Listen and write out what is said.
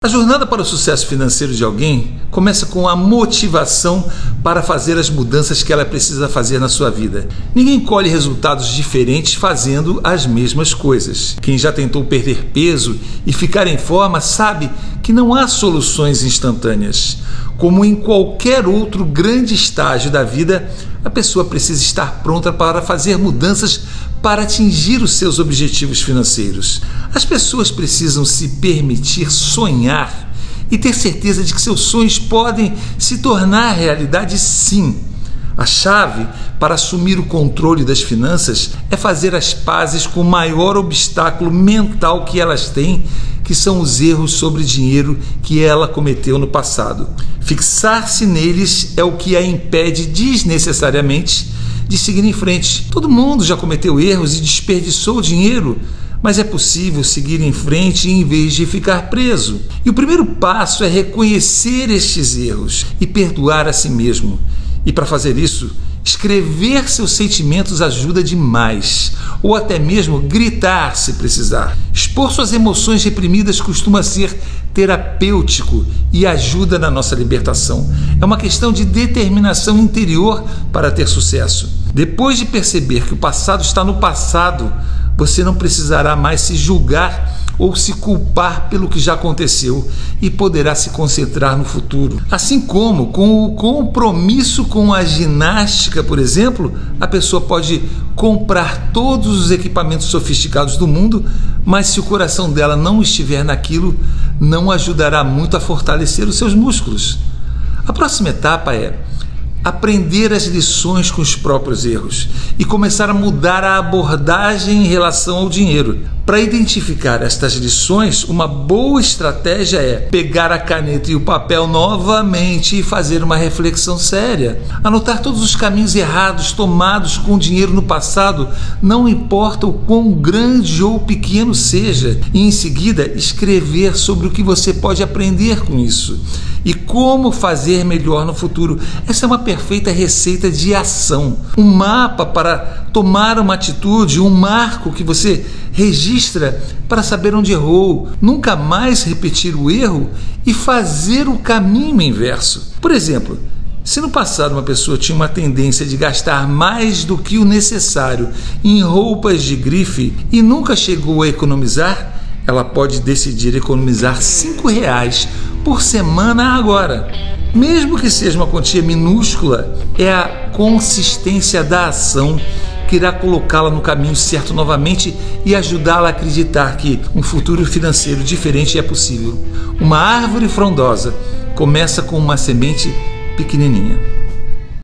A jornada para o sucesso financeiro de alguém começa com a motivação para fazer as mudanças que ela precisa fazer na sua vida. Ninguém colhe resultados diferentes fazendo as mesmas coisas. Quem já tentou perder peso e ficar em forma sabe que não há soluções instantâneas. Como em qualquer outro grande estágio da vida, a pessoa precisa estar pronta para fazer mudanças para atingir os seus objetivos financeiros. As pessoas precisam se permitir sonhar e ter certeza de que seus sonhos podem se tornar realidade sim. A chave para assumir o controle das finanças é fazer as pazes com o maior obstáculo mental que elas têm, que são os erros sobre dinheiro que ela cometeu no passado. Fixar-se neles é o que a impede desnecessariamente de seguir em frente. Todo mundo já cometeu erros e desperdiçou dinheiro, mas é possível seguir em frente em vez de ficar preso. E o primeiro passo é reconhecer estes erros e perdoar a si mesmo. E para fazer isso, escrever seus sentimentos ajuda demais, ou até mesmo gritar se precisar. Expor suas emoções reprimidas costuma ser terapêutico e ajuda na nossa libertação. É uma questão de determinação interior para ter sucesso. Depois de perceber que o passado está no passado, você não precisará mais se julgar ou se culpar pelo que já aconteceu e poderá se concentrar no futuro. Assim como com o compromisso com a ginástica, por exemplo, a pessoa pode comprar todos os equipamentos sofisticados do mundo, mas se o coração dela não estiver naquilo, não ajudará muito a fortalecer os seus músculos. A próxima etapa é aprender as lições com os próprios erros e começar a mudar a abordagem em relação ao dinheiro. Para identificar estas lições, uma boa estratégia é pegar a caneta e o papel novamente e fazer uma reflexão séria. Anotar todos os caminhos errados tomados com dinheiro no passado, não importa o quão grande ou pequeno seja, e em seguida escrever sobre o que você pode aprender com isso e como fazer melhor no futuro. Essa é uma perfeita receita de ação, um mapa para tomar uma atitude, um marco que você registra para saber onde errou, nunca mais repetir o erro e fazer o caminho inverso. Por exemplo, se no passado uma pessoa tinha uma tendência de gastar mais do que o necessário em roupas de grife e nunca chegou a economizar, ela pode decidir economizar cinco reais por semana agora. Mesmo que seja uma quantia minúscula, é a consistência da ação que irá colocá-la no caminho certo novamente e ajudá-la a acreditar que um futuro financeiro diferente é possível. Uma árvore frondosa começa com uma semente pequenininha.